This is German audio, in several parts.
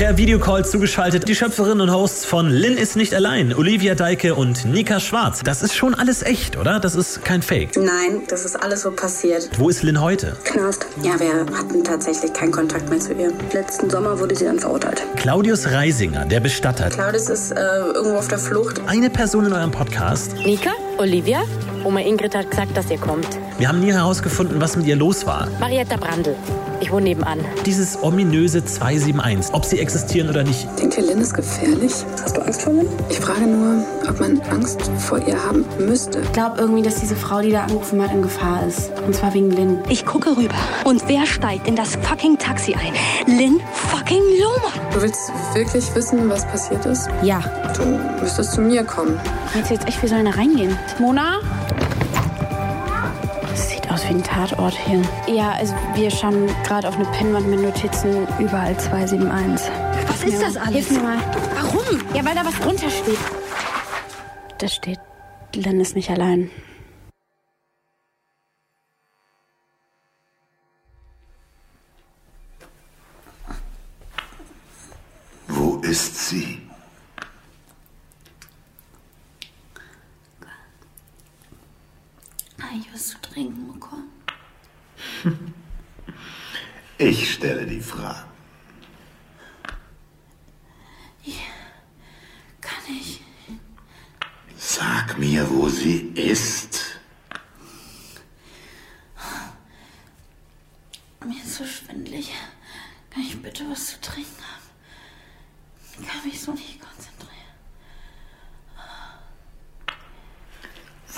Per Videocall zugeschaltet die Schöpferinnen und Hosts von Lynn ist nicht allein, Olivia Deike und Nika Schwarz. Das ist schon alles echt, oder? Das ist kein Fake. Nein, das ist alles so passiert. Wo ist Lynn heute? Knast. Ja, wir hatten tatsächlich keinen Kontakt mehr zu ihr. Letzten Sommer wurde sie dann verurteilt. Claudius Reisinger, der Bestatter. Claudius ist äh, irgendwo auf der Flucht. Eine Person in eurem Podcast. Nika? Olivia? Oma Ingrid hat gesagt, dass ihr kommt. Wir haben nie herausgefunden, was mit ihr los war. Marietta Brandl. Ich wohne nebenan. Dieses ominöse 271, ob sie existieren oder nicht. Denkt ihr, Lynn ist gefährlich? Hast du Angst vor Lynn? Ich frage nur, ob man Angst vor ihr haben müsste. Ich glaube irgendwie, dass diese Frau, die da angerufen hat, in Gefahr ist. Und zwar wegen Lynn. Ich gucke rüber. Und wer steigt in das fucking Taxi ein? Lynn fucking Lohmann. Du willst wirklich wissen, was passiert ist? Ja. Du müsstest zu mir kommen. Meinst du jetzt echt, wir sollen da reingehen? Mona? Das sieht aus wie ein Tatort hier. Ja, also wir schauen gerade auf eine Pinnwand mit Notizen überall 271. Was ist das alles? Hilf mir mal. Warum? Ja, weil da was drunter steht. Da steht, Lynn ist nicht allein. Wo ist sie? Kann ich was zu trinken bekommen? Ich Fragen. Kann ich? Sag mir, wo sie ist. Mir ist so schwindelig. Kann ich bitte was zu trinken haben? Ich kann mich so nicht konzentrieren.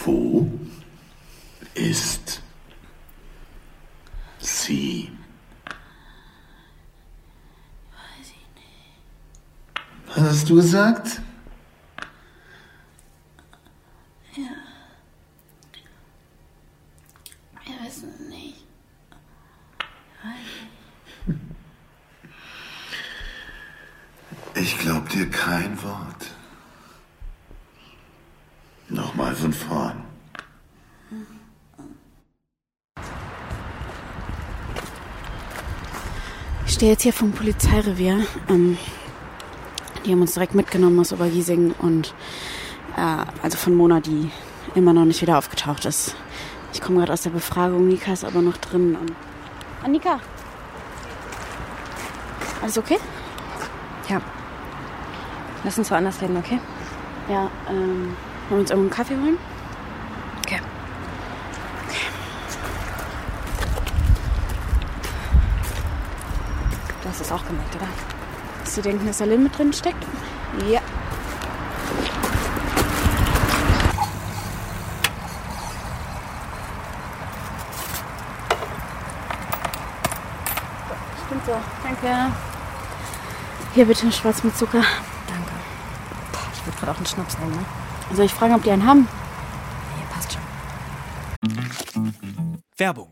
Wo ist sie? Weiß ich nicht. Was hast du gesagt? Wir wissen es nicht. Ich glaub dir kein Wort. Nochmal von vorn. Ich stehe jetzt hier vom Polizeirevier. Ähm, die haben uns direkt mitgenommen aus Obergiesing und äh, also von Mona, die immer noch nicht wieder aufgetaucht ist. Ich komme gerade aus der Befragung, Nika ist aber noch drin. Und Annika! Alles okay? Ja. Lass uns woanders reden, okay? Ja, ähm, wollen wir uns irgendeinen Kaffee holen? Okay. Du hast es auch gemerkt, oder? Dass Sie denken, dass da Lynn mit drin steckt? Ja. Stimmt so. Danke. Hier bitte schwarz mit Zucker. Danke. Ich würde gerade auch einen Schnaps nehmen, ne? Soll ich fragen, ob die einen haben? Nee, passt schon. Werbung.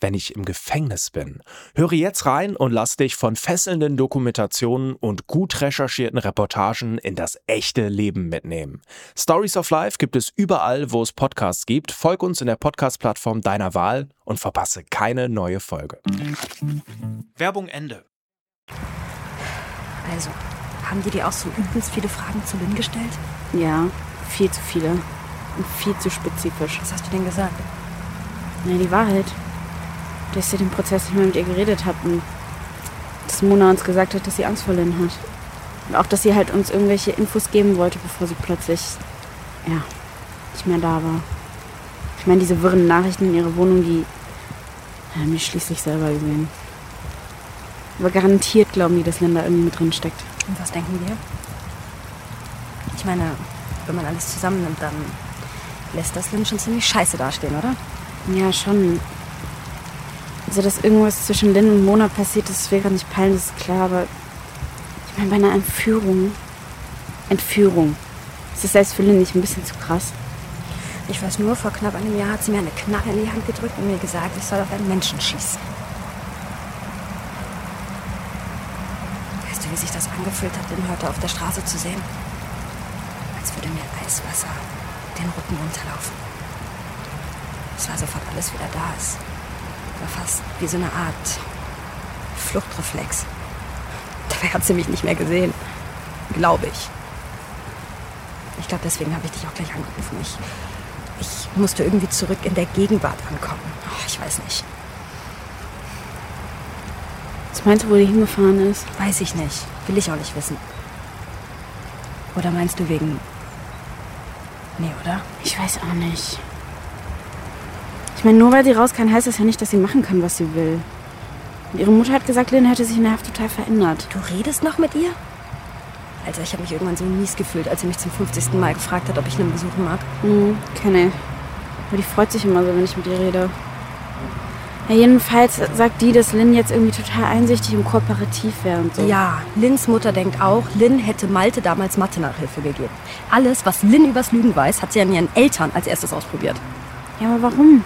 wenn ich im Gefängnis bin? Höre jetzt rein und lass dich von fesselnden Dokumentationen und gut recherchierten Reportagen in das echte Leben mitnehmen. Stories of Life gibt es überall, wo es Podcasts gibt. Folg uns in der Podcast-Plattform deiner Wahl und verpasse keine neue Folge. Werbung Ende. Also, haben die dir auch so übelst viele Fragen zu Lynn gestellt? Ja, viel zu viele. Und viel zu spezifisch. Was hast du denn gesagt? Ja, die Wahrheit. Dass ihr den Prozess nicht mehr mit ihr geredet habt und dass Mona uns gesagt hat, dass sie Angst vor Lynn hat. Und auch, dass sie halt uns irgendwelche Infos geben wollte, bevor sie plötzlich, ja, nicht mehr da war. Ich meine, diese wirren Nachrichten in ihrer Wohnung, die haben die schließlich selber gesehen. Aber garantiert glauben die, dass Lynn da irgendwie mit drin steckt. Und was denken wir? Ich meine, wenn man alles zusammennimmt, dann lässt das Lynn schon ziemlich scheiße dastehen, oder? Ja, schon. Also, dass irgendwas zwischen Lynn und Mona passiert ist, wäre nicht das ist klar, aber ich meine, bei einer Entführung. Entführung. Ist das selbst für Lynn nicht ein bisschen zu krass? Ich weiß nur, vor knapp einem Jahr hat sie mir eine Knarre in die Hand gedrückt und mir gesagt, ich soll auf einen Menschen schießen. Weißt du, wie sich das angefühlt hat, den heute auf der Straße zu sehen? Als würde mir Eiswasser den Rücken runterlaufen. Es war sofort alles wieder da. War fast wie so eine Art Fluchtreflex. Dabei hat sie mich nicht mehr gesehen. Glaube ich. Ich glaube, deswegen habe ich dich auch gleich angerufen. Ich, ich musste irgendwie zurück in der Gegenwart ankommen. Oh, ich weiß nicht. Was meinst du, wo die hingefahren ist? Weiß ich nicht. Will ich auch nicht wissen. Oder meinst du wegen. Nee, oder? Ich weiß auch nicht. Ich meine, nur weil sie raus kann, heißt das ja nicht, dass sie machen kann, was sie will. Und ihre Mutter hat gesagt, Lynn hätte sich in der Haft total verändert. Du redest noch mit ihr? Alter, ich habe mich irgendwann so mies gefühlt, als sie mich zum 50. Mal gefragt hat, ob ich einen besuchen mag. Mhm, kenne. Aber die freut sich immer so, wenn ich mit ihr rede. Ja, jedenfalls sagt die, dass Lynn jetzt irgendwie total einsichtig und kooperativ wäre und so. Ja, Lynns Mutter denkt auch, Lynn hätte Malte damals Mathe-Nachhilfe gegeben. Alles, was Lynn übers Lügen weiß, hat sie an ihren Eltern als erstes ausprobiert. Ja, aber warum?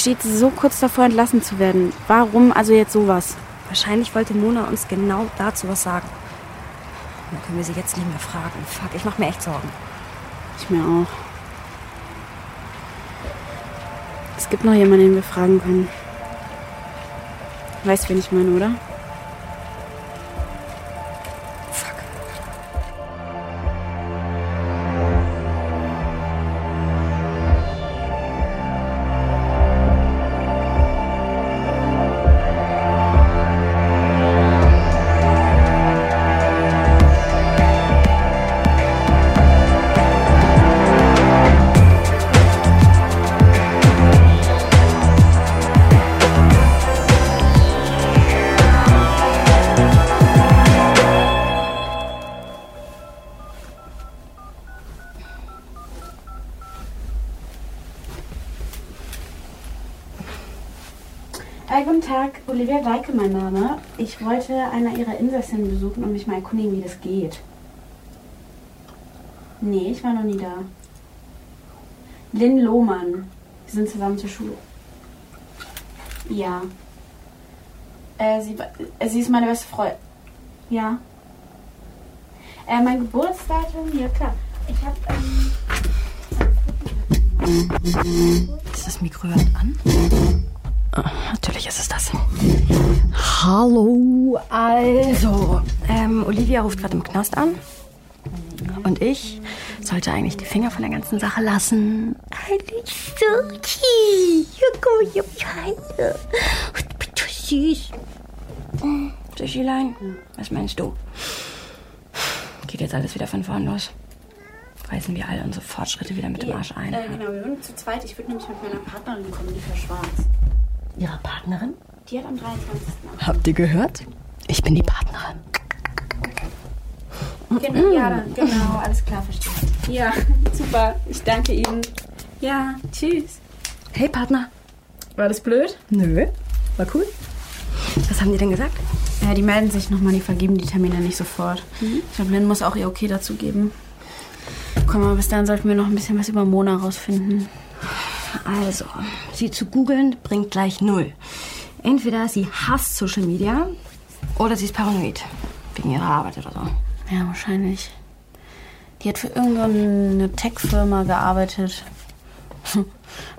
Steht so kurz davor, entlassen zu werden. Warum also jetzt sowas? Wahrscheinlich wollte Mona uns genau dazu was sagen. Dann können wir sie jetzt nicht mehr fragen. Fuck, ich mache mir echt Sorgen. Ich mir auch. Es gibt noch jemanden, den wir fragen können. Weißt, wen ich meine, oder? Olivia Deike mein Name. Ich wollte einer Ihrer Insassinnen besuchen und mich mal erkundigen, wie das geht. Nee, ich war noch nie da. Lynn Lohmann. Wir sind zusammen zur Schule. Ja. Äh, sie, äh, sie ist meine beste Freundin. Ja. Äh, mein Geburtsdatum? Ja, klar. Ich hab, ähm... Ist das Mikro an? Natürlich ist es das. Hallo, also. Ähm, Olivia ruft gerade im Knast an. Und ich sollte eigentlich die Finger von der ganzen Sache lassen. Alles okay. Guck mal, ich heile. Du bist so süß. Süßilein, was meinst du? Geht jetzt alles wieder von vorn los? Reißen wir all unsere Fortschritte wieder mit dem Arsch ein? Äh, genau, wir sind zu zweit. Ich würde nämlich mit meiner Partnerin kommen, die Frau Schwarz. Ihre Partnerin? Die hat am 23. Habt ihr gehört? Ich bin die Partnerin. Genau, ja, dann, genau, alles klar, verstehe. Ja, super. Ich danke Ihnen. Ja, tschüss. Hey Partner. War das blöd? Nö. War cool. Was haben die denn gesagt? Ja, die melden sich nochmal, die vergeben die Termine nicht sofort. Ich glaube, Lynn muss auch ihr Okay dazu geben. Komm mal, bis dann sollten wir noch ein bisschen was über Mona rausfinden. Also, sie zu googeln bringt gleich null. Entweder sie hasst Social Media oder sie ist paranoid. Wegen ihrer Arbeit oder so. Ja, wahrscheinlich. Die hat für irgendeine Tech-Firma gearbeitet.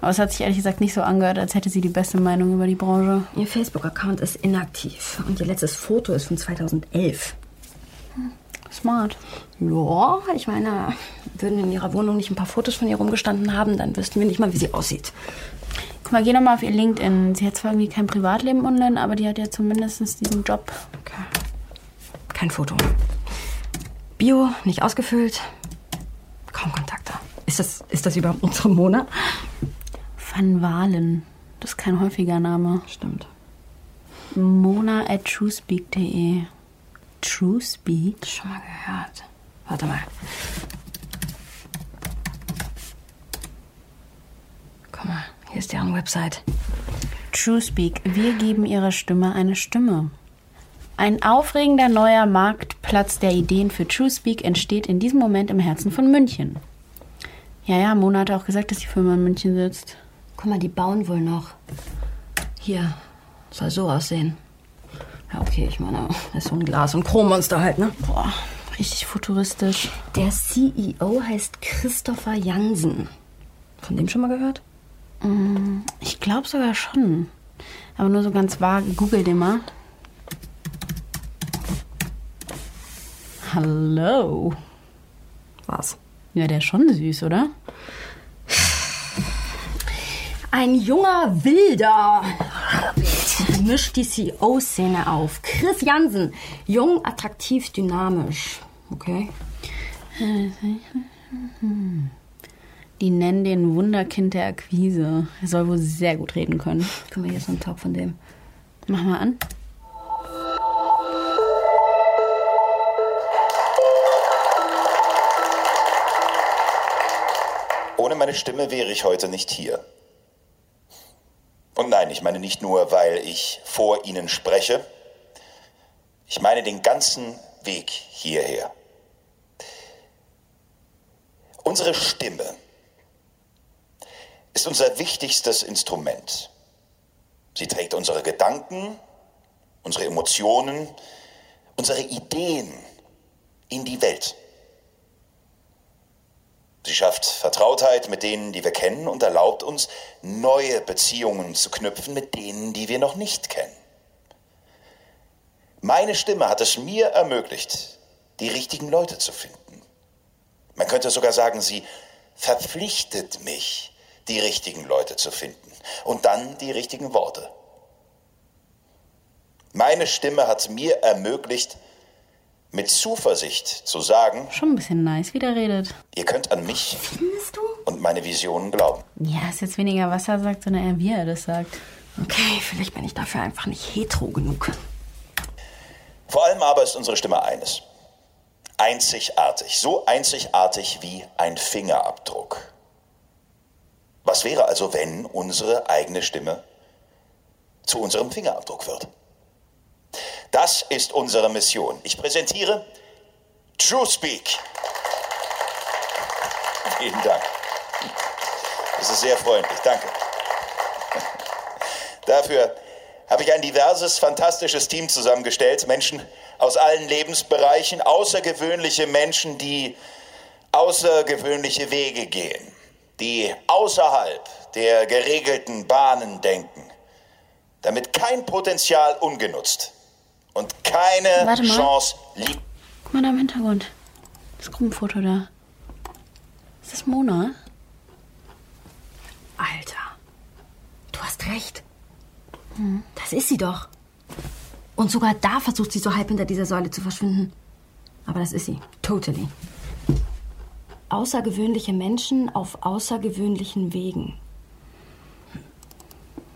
Aber es hat sich ehrlich gesagt nicht so angehört, als hätte sie die beste Meinung über die Branche. Ihr Facebook-Account ist inaktiv und ihr letztes Foto ist von 2011. Smart. Ja, ich meine, würden in ihrer Wohnung nicht ein paar Fotos von ihr rumgestanden haben, dann wüssten wir nicht mal, wie sie aussieht. Guck mal, geh noch mal auf ihr LinkedIn. Sie hat zwar irgendwie kein Privatleben online, aber die hat ja zumindest diesen Job. Okay. Kein Foto. Bio, nicht ausgefüllt. Kaum Kontakte. Ist das, ist das überhaupt unsere Mona? Van Walen. Das ist kein häufiger Name. Stimmt. Mona at truespeak.de. Truespeak? Schon mal gehört. Warte mal. Guck mal, hier ist deren Website. Truespeak. Wir geben ihrer Stimme eine Stimme. Ein aufregender neuer Marktplatz der Ideen für Truespeak entsteht in diesem Moment im Herzen von München. Ja, ja, Mona hat auch gesagt, dass die Firma in München sitzt. Guck mal, die bauen wohl noch. Hier, soll so aussehen. Ja, okay, ich meine, das ist so ein Glas- und Chrommonster halt, ne? Boah, richtig futuristisch. Der CEO heißt Christopher Jansen. Von dem schon mal gehört? Ich glaube sogar schon. Aber nur so ganz vage. Google den mal. Hallo. Was? Ja, der ist schon süß, oder? Ein junger Wilder mischt die CEO-Szene auf. Chris Jansen. Jung, attraktiv, dynamisch. Okay. Die nennen den Wunderkind der Akquise. Er soll wohl sehr gut reden können. Guck mal, hier ist so ein Talk von dem. Mach mal an. Ohne meine Stimme wäre ich heute nicht hier. Und nein, ich meine nicht nur, weil ich vor Ihnen spreche. Ich meine den ganzen Weg hierher. Unsere Stimme ist unser wichtigstes Instrument. Sie trägt unsere Gedanken, unsere Emotionen, unsere Ideen in die Welt. Sie schafft Vertrautheit mit denen, die wir kennen und erlaubt uns, neue Beziehungen zu knüpfen mit denen, die wir noch nicht kennen. Meine Stimme hat es mir ermöglicht, die richtigen Leute zu finden. Man könnte sogar sagen, sie verpflichtet mich, die richtigen Leute zu finden und dann die richtigen Worte. Meine Stimme hat mir ermöglicht, mit Zuversicht zu sagen, Schon ein bisschen nice, wie der redet. ihr könnt an mich Findest du? und meine Visionen glauben. Ja, ist jetzt weniger, was er sagt, sondern eher, wie er das sagt. Okay, vielleicht bin ich dafür einfach nicht hetero genug. Vor allem aber ist unsere Stimme eines. Einzigartig. So einzigartig wie ein Fingerabdruck. Was wäre also, wenn unsere eigene Stimme zu unserem Fingerabdruck wird? Das ist unsere Mission. Ich präsentiere True Speak. Vielen Dank. Das ist sehr freundlich. Danke. Dafür habe ich ein diverses, fantastisches Team zusammengestellt. Menschen aus allen Lebensbereichen, außergewöhnliche Menschen, die außergewöhnliche Wege gehen, die außerhalb der geregelten Bahnen denken, damit kein Potenzial ungenutzt und keine Warte mal. Chance liegt. Guck mal da im Hintergrund. Das Gruppenfoto da. Ist das Mona? Alter, du hast recht. Das ist sie doch. Und sogar da versucht sie so halb hinter dieser Säule zu verschwinden. Aber das ist sie. Totally. Außergewöhnliche Menschen auf außergewöhnlichen Wegen.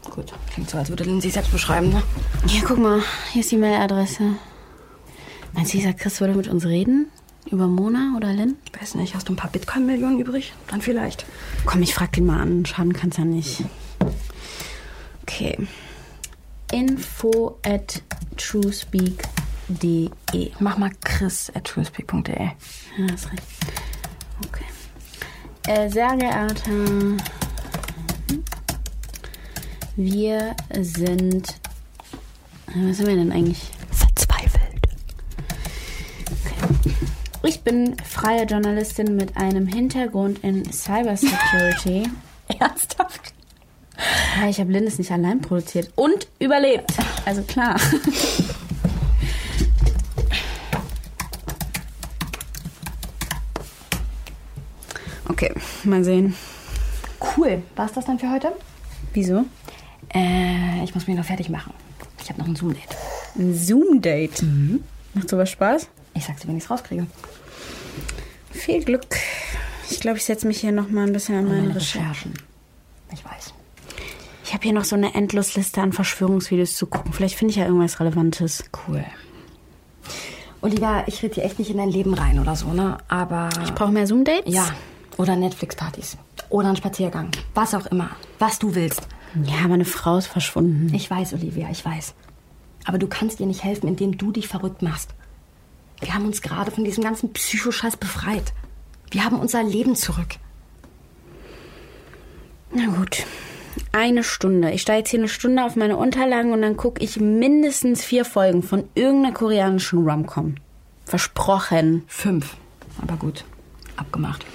Gut, klingt so, als würde Lynn sich selbst beschreiben, ne? Hier, guck mal. Hier ist die Mailadresse. Meinst du, dieser Chris würde mit uns reden? Über Mona oder Lynn? Weiß nicht, hast du ein paar Bitcoin-Millionen übrig? Dann vielleicht. Komm, ich frag den mal an. Schaden kann's ja nicht. Okay. Info at truespeak.de. Mach mal chris at truespeak.de. Ja, hast recht. Okay. Äh, sehr geehrter. Wir sind. Was sind wir denn eigentlich? Verzweifelt. Ich bin freie Journalistin mit einem Hintergrund in Cybersecurity. Ernsthaft? Ja, ich habe Lindes nicht allein produziert und überlebt. Also klar. Okay, mal sehen. Cool. War's das dann für heute? Wieso? Äh, ich muss mich noch fertig machen. Ich habe noch ein Zoom-Date. Ein Zoom-Date. Macht sowas Spaß? Ich sag's dir, wenn ich's rauskriege. Viel Glück. Ich glaube, ich setze mich hier noch mal ein bisschen an meine Meine Recherche. Recherchen. Ich weiß. Ich habe hier noch so eine Endlosliste an Verschwörungsvideos zu gucken. Vielleicht finde ich ja irgendwas Relevantes. Cool. Olivia, ich rede dir echt nicht in dein Leben rein oder so, ne? Aber. Ich brauche mehr Zoom-Dates? Ja. Oder Netflix-Partys. Oder einen Spaziergang. Was auch immer. Was du willst. Ja, aber eine Frau ist verschwunden. Ich weiß, Olivia, ich weiß. Aber du kannst ihr nicht helfen, indem du dich verrückt machst. Wir haben uns gerade von diesem ganzen Psychoscheiß befreit. Wir haben unser Leben zurück. Na gut. Eine Stunde. Ich steige jetzt hier eine Stunde auf meine Unterlagen und dann gucke ich mindestens vier Folgen von irgendeiner koreanischen Rom-Com. Versprochen. Fünf. Aber gut. Abgemacht.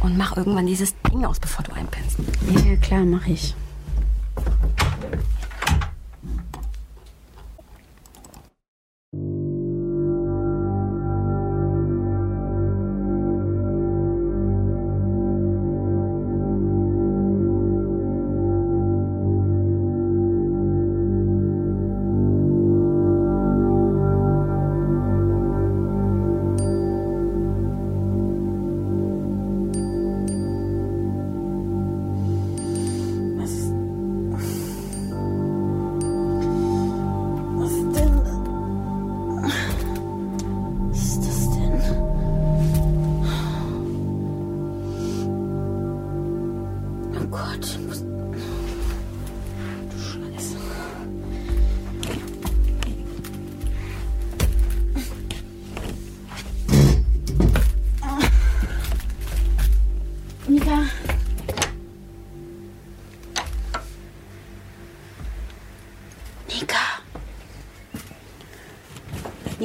Und mach irgendwann dieses Ding aus, bevor du einpennst. Ja, klar, mache ich.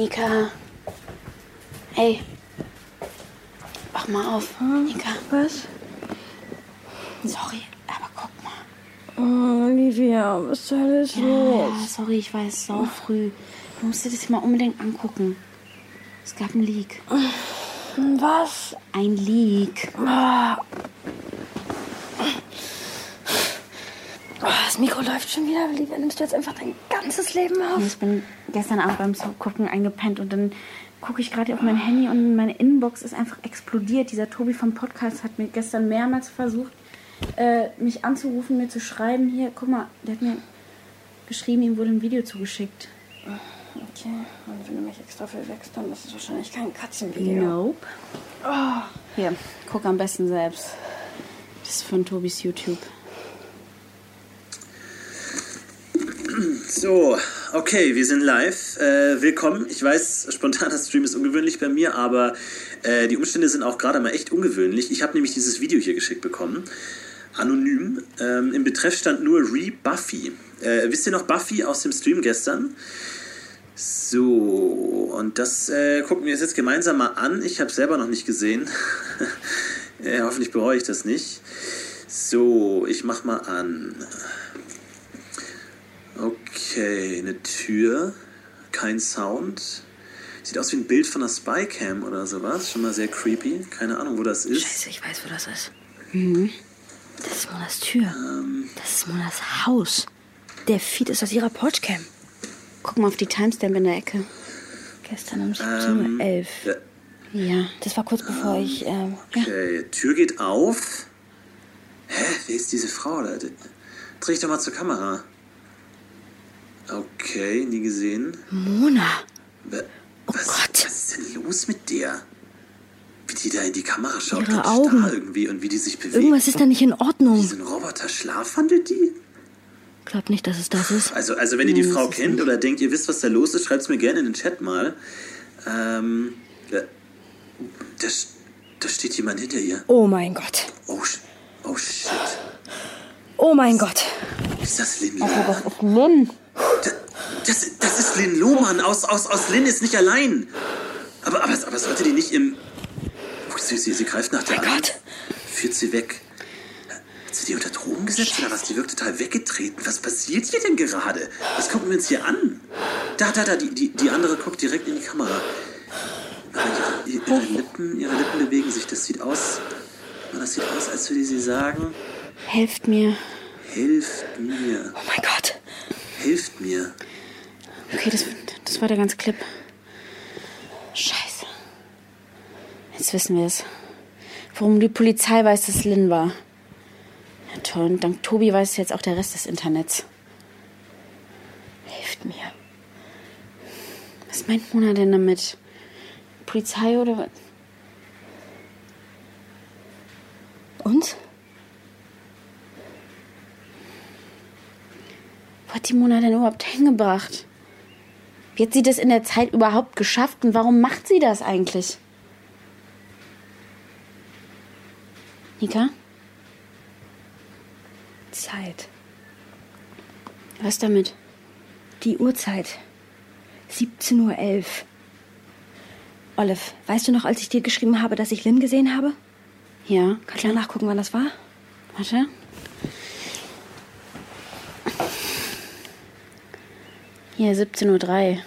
Nika. Hey. Wach mal auf. Nika. Was? Sorry, aber guck mal. Oh, Olivia, was Hölle ist Ja, los? sorry, ich weiß, so früh. Du musst dir das mal unbedingt angucken. Es gab einen Leak. Was? Ein Leak. Oh, das Mikro läuft schon wieder. Olivia, nimmst du jetzt einfach dein ganzes Leben auf? Ich bin gestern Abend beim Gucken eingepennt und dann gucke ich gerade auf mein Handy und meine Inbox ist einfach explodiert. Dieser Tobi vom Podcast hat mir gestern mehrmals versucht, äh, mich anzurufen, mir zu schreiben. Hier, guck mal, der hat mir geschrieben, ihm wurde ein Video zugeschickt. Okay, und wenn du mich extra verwechselst, dann ist es wahrscheinlich kein Katzenvideo. Nope. Hier, guck am besten selbst. Das ist von Tobis YouTube. So, okay, wir sind live. Äh, willkommen. Ich weiß, spontaner Stream ist ungewöhnlich bei mir, aber äh, die Umstände sind auch gerade mal echt ungewöhnlich. Ich habe nämlich dieses Video hier geschickt bekommen. Anonym. Ähm, Im Betreff stand nur Re-Buffy. Äh, wisst ihr noch Buffy aus dem Stream gestern? So, und das äh, gucken wir uns jetzt gemeinsam mal an. Ich habe selber noch nicht gesehen. äh, hoffentlich bereue ich das nicht. So, ich mach mal an. Okay, eine Tür, kein Sound. Sieht aus wie ein Bild von einer Spycam oder sowas. Schon mal sehr creepy. Keine Ahnung, wo das ist. Scheiße, ich weiß, wo das ist. Mhm. Das ist Monas Tür. Ähm. Das ist Monas Haus. Der Feed ist aus ihrer Porchcam. Guck mal auf die Timestamp in der Ecke. Gestern um Ähm, 17.11 Uhr. ja, Ja. Das war kurz bevor ich. Ähm, ja. Okay, Tür geht auf. Hä, wer ist diese Frau da? Dreh ich doch mal zur Kamera. Okay, nie gesehen. Mona. Oh was, Gott. was ist denn los mit der? Wie die da in die Kamera schaut, Ihre Augen. starr irgendwie und wie die sich bewegt. Irgendwas ist da nicht in Ordnung. ein Roboter schlafwandelt die? Glaub nicht, dass es das ist. Also, also wenn ihr die Frau kennt oder denkt, ihr wisst, was da los ist, schreibt es mir gerne in den Chat mal. Ähm, da, da, da steht jemand hinter ihr. Oh mein Gott. Oh, sh- oh shit. Oh mein Gott. Ist das Oh, Lohmann? das ist Lynn. Da- Das, das ist Lin Lohmann. Aus, aus, aus Lin ist nicht allein. Aber, aber, aber sollte die nicht im... Oh, sie, sie, sie greift nach der Mein Hand. Gott. Führt sie weg. Hat sie die unter Drogen gesetzt oder was? Die wirkt total weggetreten. Was passiert hier denn gerade? Was gucken wir uns hier an? Da, da, da, die, die, die andere guckt direkt in die Kamera. Ihre, ihre, Lippen, ihre Lippen bewegen sich. Das sieht aus... Das sieht aus, als würde sie sagen, Helft mir. hilft mir, Oh mein Gott. Hilft mir. Okay, das, das war der ganze Clip. Scheiße. Jetzt wissen wir es. Warum die Polizei weiß, dass es Lynn war. Ja, toll. Und dank Tobi weiß jetzt auch der Rest des Internets. Hilft mir. Was meint Mona denn damit? Polizei oder was? Und? Wo hat die Mona denn überhaupt hingebracht? Wie hat sie das in der Zeit überhaupt geschafft und warum macht sie das eigentlich? Nika? Zeit. Was damit? Die Uhrzeit. 17.11 Uhr. Olive, weißt du noch, als ich dir geschrieben habe, dass ich Lynn gesehen habe? Ja. Kannst du nachgucken, wann das war? Warte. Hier, 17.03 Uhr. 17.03 Uhr.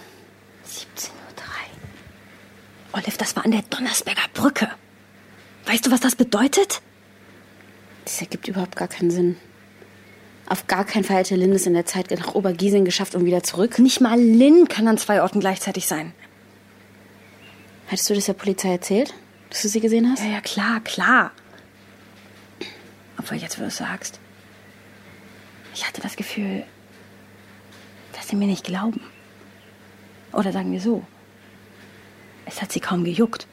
Olive, das war an der Donnersberger Brücke. Weißt du, was das bedeutet? Das ergibt überhaupt gar keinen Sinn. Auf gar keinen Fall hätte Lynn es in der Zeit nach Obergiesing geschafft und wieder zurück. Nicht mal Lynn kann an zwei Orten gleichzeitig sein. Hattest du das der Polizei erzählt, dass du sie gesehen hast? Ja, ja, klar, klar. Obwohl, jetzt, wo du es sagst. Ich hatte das Gefühl, dass sie mir nicht glauben. Oder sagen wir so. Es hat sie kaum gejuckt.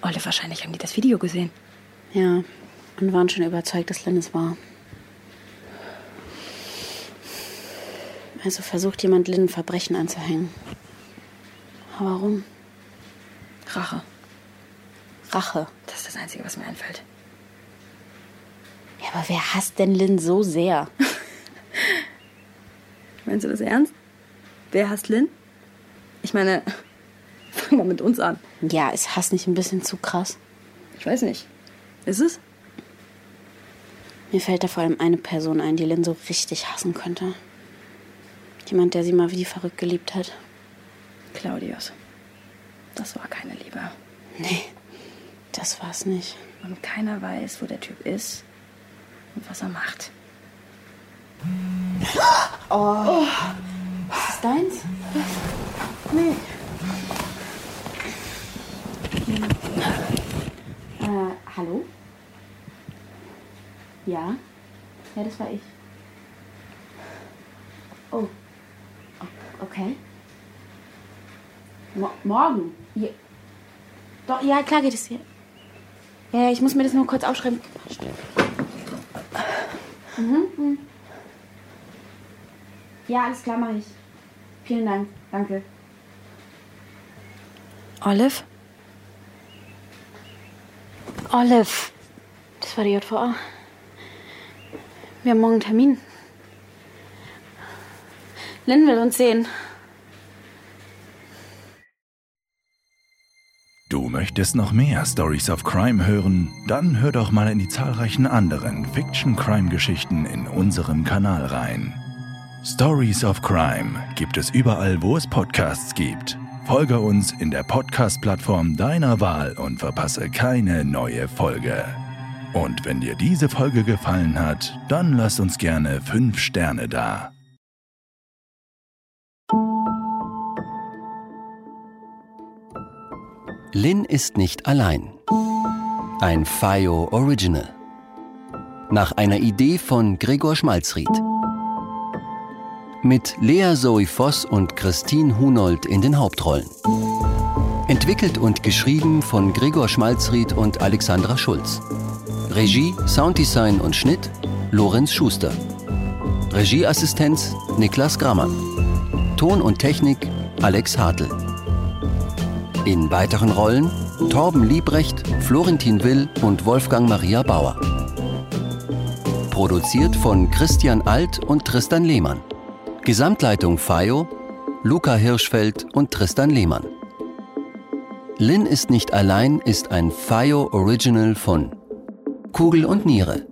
Olle, wahrscheinlich haben die das Video gesehen. Ja, und waren schon überzeugt, dass Lynn es war. Also versucht jemand Lynn Verbrechen anzuhängen. Aber warum? Rache. Rache. Das ist das Einzige, was mir einfällt. Ja, aber wer hasst denn Lynn so sehr? Meinst du das ernst? Wer hasst Lynn? Ich meine, fang mal mit uns an. Ja, ist Hass nicht ein bisschen zu krass? Ich weiß nicht. Ist es? Mir fällt da vor allem eine Person ein, die Lynn so richtig hassen könnte. Jemand, der sie mal wie verrückt geliebt hat. Claudius. Das war keine Liebe. Nee, das war's nicht. Und keiner weiß, wo der Typ ist und was er macht. Oh. Ist das deins? Nee. Äh, hallo? Ja? Ja, das war ich. Oh. Okay. Mo morgen? Ja. Doch, ja, klar geht es hier. Ja, ich muss mir das nur kurz aufschreiben. Mhm. Ja, alles klar, mache ich. Vielen Dank. Danke. Olive? Olive. Das war die JVA. Wir haben morgen einen Termin. Lynn will uns sehen. Du möchtest noch mehr Stories of Crime hören? Dann hör doch mal in die zahlreichen anderen Fiction-Crime-Geschichten in unserem Kanal rein. Stories of Crime gibt es überall, wo es Podcasts gibt. Folge uns in der Podcast-Plattform deiner Wahl und verpasse keine neue Folge. Und wenn dir diese Folge gefallen hat, dann lass uns gerne 5 Sterne da. Lynn ist nicht allein. Ein FIO Original. Nach einer Idee von Gregor Schmalzried. Mit Lea Zoe Voss und Christine Hunold in den Hauptrollen. Entwickelt und geschrieben von Gregor Schmalzried und Alexandra Schulz. Regie, Sounddesign und Schnitt Lorenz Schuster. Regieassistenz Niklas Grammer. Ton und Technik Alex Hartl. In weiteren Rollen Torben Liebrecht, Florentin Will und Wolfgang Maria Bauer. Produziert von Christian Alt und Tristan Lehmann. Gesamtleitung FIO, Luca Hirschfeld und Tristan Lehmann. Lynn ist nicht allein ist ein FIO Original von Kugel und Niere.